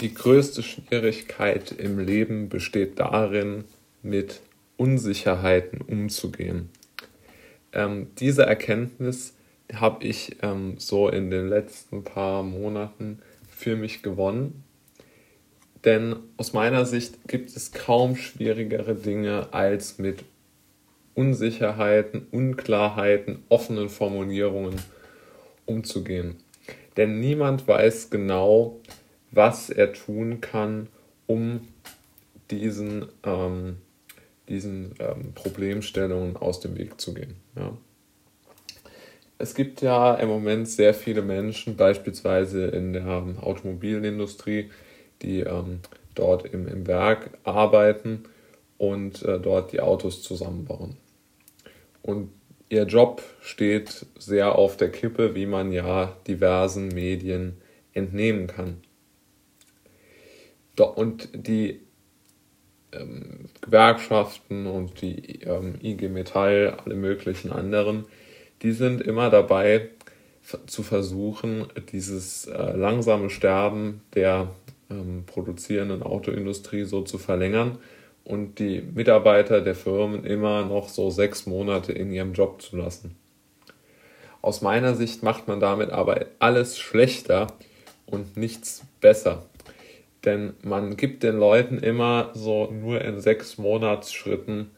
Die größte Schwierigkeit im Leben besteht darin, mit Unsicherheiten umzugehen. Ähm, diese Erkenntnis habe ich ähm, so in den letzten paar Monaten für mich gewonnen. Denn aus meiner Sicht gibt es kaum schwierigere Dinge, als mit Unsicherheiten, Unklarheiten, offenen Formulierungen umzugehen. Denn niemand weiß genau, was er tun kann, um diesen, ähm, diesen ähm, Problemstellungen aus dem Weg zu gehen. Ja. Es gibt ja im Moment sehr viele Menschen, beispielsweise in der Automobilindustrie, die ähm, dort im, im Werk arbeiten und äh, dort die Autos zusammenbauen. Und ihr Job steht sehr auf der Kippe, wie man ja diversen Medien entnehmen kann. Und die ähm, Gewerkschaften und die ähm, IG Metall, alle möglichen anderen, die sind immer dabei zu versuchen, dieses äh, langsame Sterben der ähm, produzierenden Autoindustrie so zu verlängern und die Mitarbeiter der Firmen immer noch so sechs Monate in ihrem Job zu lassen. Aus meiner Sicht macht man damit aber alles schlechter und nichts besser. Denn man gibt den Leuten immer so nur in sechs Monatsschritten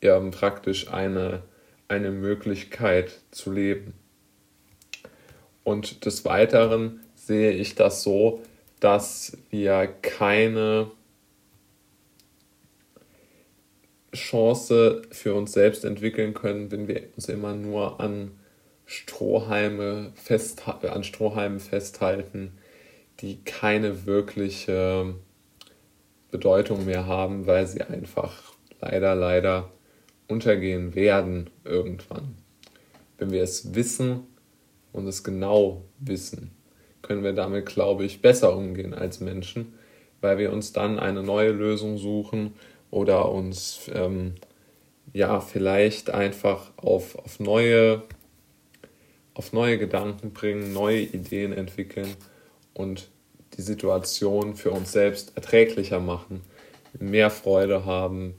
ähm, praktisch eine, eine Möglichkeit zu leben. Und des Weiteren sehe ich das so, dass wir keine Chance für uns selbst entwickeln können, wenn wir uns immer nur an Strohhalme fest, an Strohhalmen festhalten, die keine wirkliche Bedeutung mehr haben, weil sie einfach leider, leider untergehen werden irgendwann. Wenn wir es wissen und es genau wissen, können wir damit, glaube ich, besser umgehen als Menschen, weil wir uns dann eine neue Lösung suchen oder uns ähm, ja vielleicht einfach auf, auf, neue, auf neue Gedanken bringen, neue Ideen entwickeln und die Situation für uns selbst erträglicher machen, mehr Freude haben,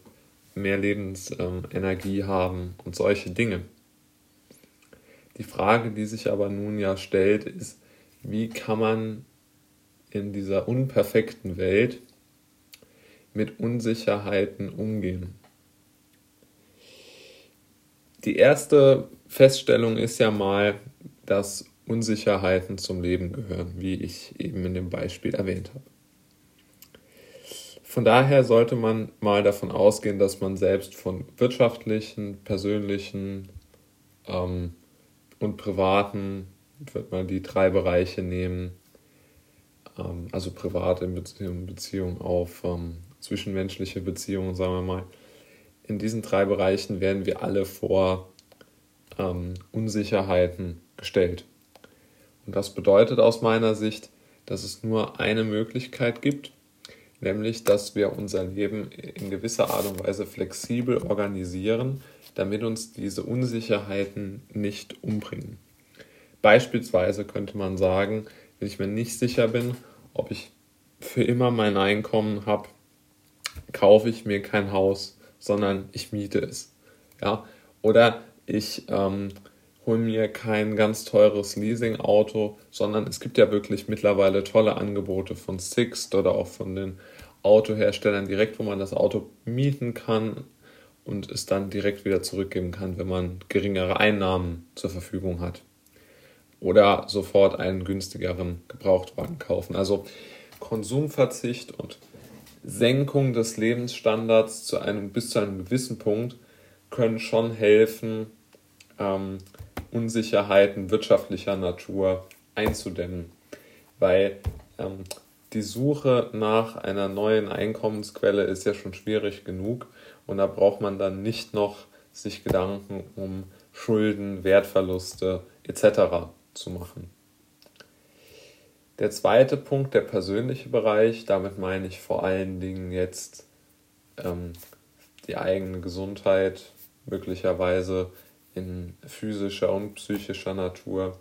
mehr Lebensenergie haben und solche Dinge. Die Frage, die sich aber nun ja stellt, ist, wie kann man in dieser unperfekten Welt mit Unsicherheiten umgehen? Die erste Feststellung ist ja mal, dass Unsicherheiten zum Leben gehören, wie ich eben in dem Beispiel erwähnt habe. Von daher sollte man mal davon ausgehen, dass man selbst von wirtschaftlichen, persönlichen ähm, und privaten, würde mal die drei Bereiche nehmen, ähm, also private Beziehung, Beziehung auf ähm, zwischenmenschliche Beziehungen, sagen wir mal. In diesen drei Bereichen werden wir alle vor ähm, Unsicherheiten gestellt. Und das bedeutet aus meiner Sicht, dass es nur eine Möglichkeit gibt, nämlich dass wir unser Leben in gewisser Art und Weise flexibel organisieren, damit uns diese Unsicherheiten nicht umbringen. Beispielsweise könnte man sagen, wenn ich mir nicht sicher bin, ob ich für immer mein Einkommen habe, kaufe ich mir kein Haus, sondern ich miete es. Ja? Oder ich ähm, hole mir kein ganz teures Leasing-Auto, sondern es gibt ja wirklich mittlerweile tolle Angebote von Sixt oder auch von den Autoherstellern direkt, wo man das Auto mieten kann und es dann direkt wieder zurückgeben kann, wenn man geringere Einnahmen zur Verfügung hat. Oder sofort einen günstigeren Gebrauchtwagen kaufen. Also Konsumverzicht und Senkung des Lebensstandards zu einem, bis zu einem gewissen Punkt können schon helfen, ähm, Unsicherheiten wirtschaftlicher Natur einzudämmen. Weil ähm, die Suche nach einer neuen Einkommensquelle ist ja schon schwierig genug und da braucht man dann nicht noch sich Gedanken um Schulden, Wertverluste etc. zu machen. Der zweite Punkt, der persönliche Bereich, damit meine ich vor allen Dingen jetzt ähm, die eigene Gesundheit, möglicherweise in physischer und psychischer Natur.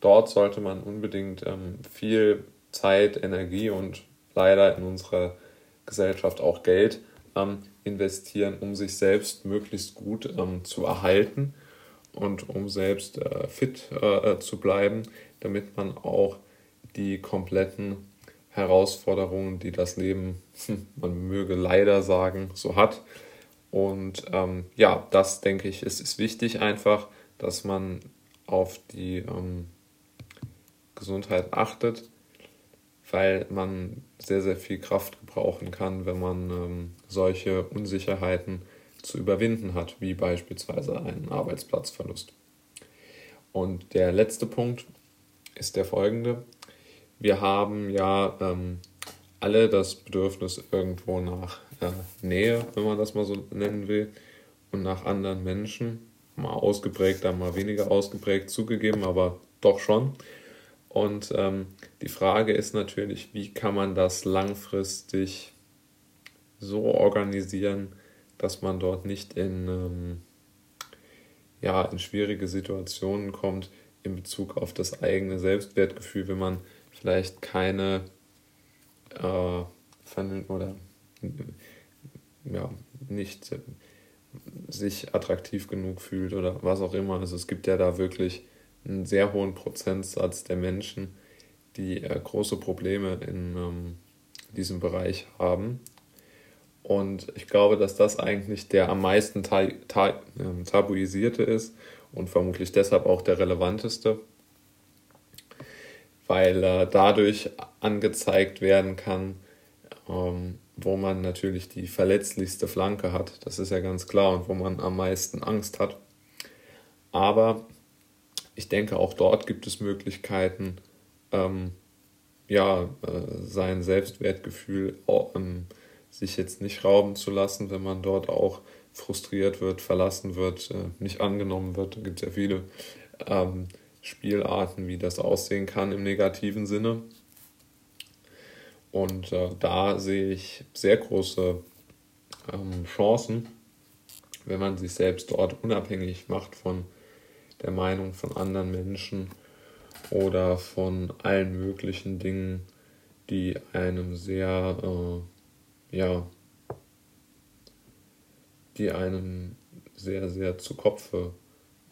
Dort sollte man unbedingt ähm, viel Zeit, Energie und leider in unserer Gesellschaft auch Geld ähm, investieren, um sich selbst möglichst gut ähm, zu erhalten und um selbst äh, fit äh, zu bleiben, damit man auch die kompletten Herausforderungen, die das Leben, hm, man möge leider sagen, so hat. Und ähm, ja, das denke ich, ist, ist wichtig einfach, dass man auf die ähm, Gesundheit achtet, weil man sehr, sehr viel Kraft gebrauchen kann, wenn man ähm, solche Unsicherheiten zu überwinden hat, wie beispielsweise einen Arbeitsplatzverlust. Und der letzte Punkt ist der folgende. Wir haben ja ähm, alle das Bedürfnis irgendwo nach Nähe, wenn man das mal so nennen will, und nach anderen Menschen. Mal ausgeprägter, mal weniger ausgeprägt zugegeben, aber doch schon. Und ähm, die Frage ist natürlich, wie kann man das langfristig so organisieren, dass man dort nicht in, ähm, ja, in schwierige Situationen kommt in Bezug auf das eigene Selbstwertgefühl, wenn man vielleicht keine äh, oder ja, nicht sich attraktiv genug fühlt oder was auch immer. Also es gibt ja da wirklich einen sehr hohen Prozentsatz der Menschen, die äh, große Probleme in ähm, diesem Bereich haben. Und ich glaube, dass das eigentlich der am meisten ta ta ähm, tabuisierte ist und vermutlich deshalb auch der relevanteste, weil äh, dadurch angezeigt werden kann, ähm, wo man natürlich die verletzlichste Flanke hat. Das ist ja ganz klar und wo man am meisten Angst hat. Aber ich denke, auch dort gibt es Möglichkeiten, ähm, ja, äh, sein Selbstwertgefühl ähm, sich jetzt nicht rauben zu lassen, wenn man dort auch frustriert wird, verlassen wird, äh, nicht angenommen wird. Da gibt es ja viele ähm, Spielarten, wie das aussehen kann im negativen Sinne. Und äh, da sehe ich sehr große ähm, Chancen, wenn man sich selbst dort unabhängig macht von der Meinung von anderen Menschen oder von allen möglichen Dingen, die einem sehr äh, ja, die einem sehr, sehr zu Kopfe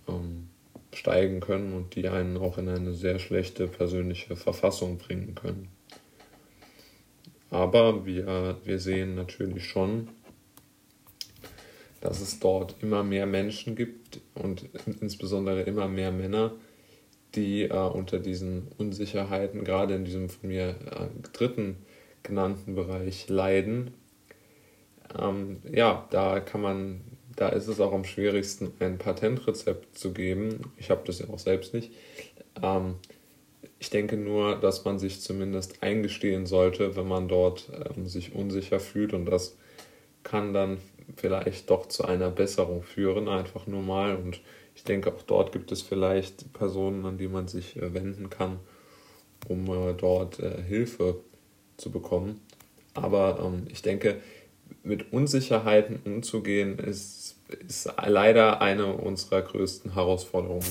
ähm, steigen können und die einen auch in eine sehr schlechte persönliche Verfassung bringen können. Aber wir, wir sehen natürlich schon, dass es dort immer mehr Menschen gibt und insbesondere immer mehr Männer, die äh, unter diesen Unsicherheiten, gerade in diesem von mir äh, dritten genannten Bereich leiden. Ähm, ja, da kann man, da ist es auch am schwierigsten, ein Patentrezept zu geben. Ich habe das ja auch selbst nicht. Ähm, ich denke nur, dass man sich zumindest eingestehen sollte, wenn man dort ähm, sich unsicher fühlt und das kann dann vielleicht doch zu einer Besserung führen, einfach nur mal. Und ich denke, auch dort gibt es vielleicht Personen, an die man sich äh, wenden kann, um äh, dort äh, Hilfe zu bekommen. Aber ähm, ich denke, mit Unsicherheiten umzugehen, ist, ist leider eine unserer größten Herausforderungen.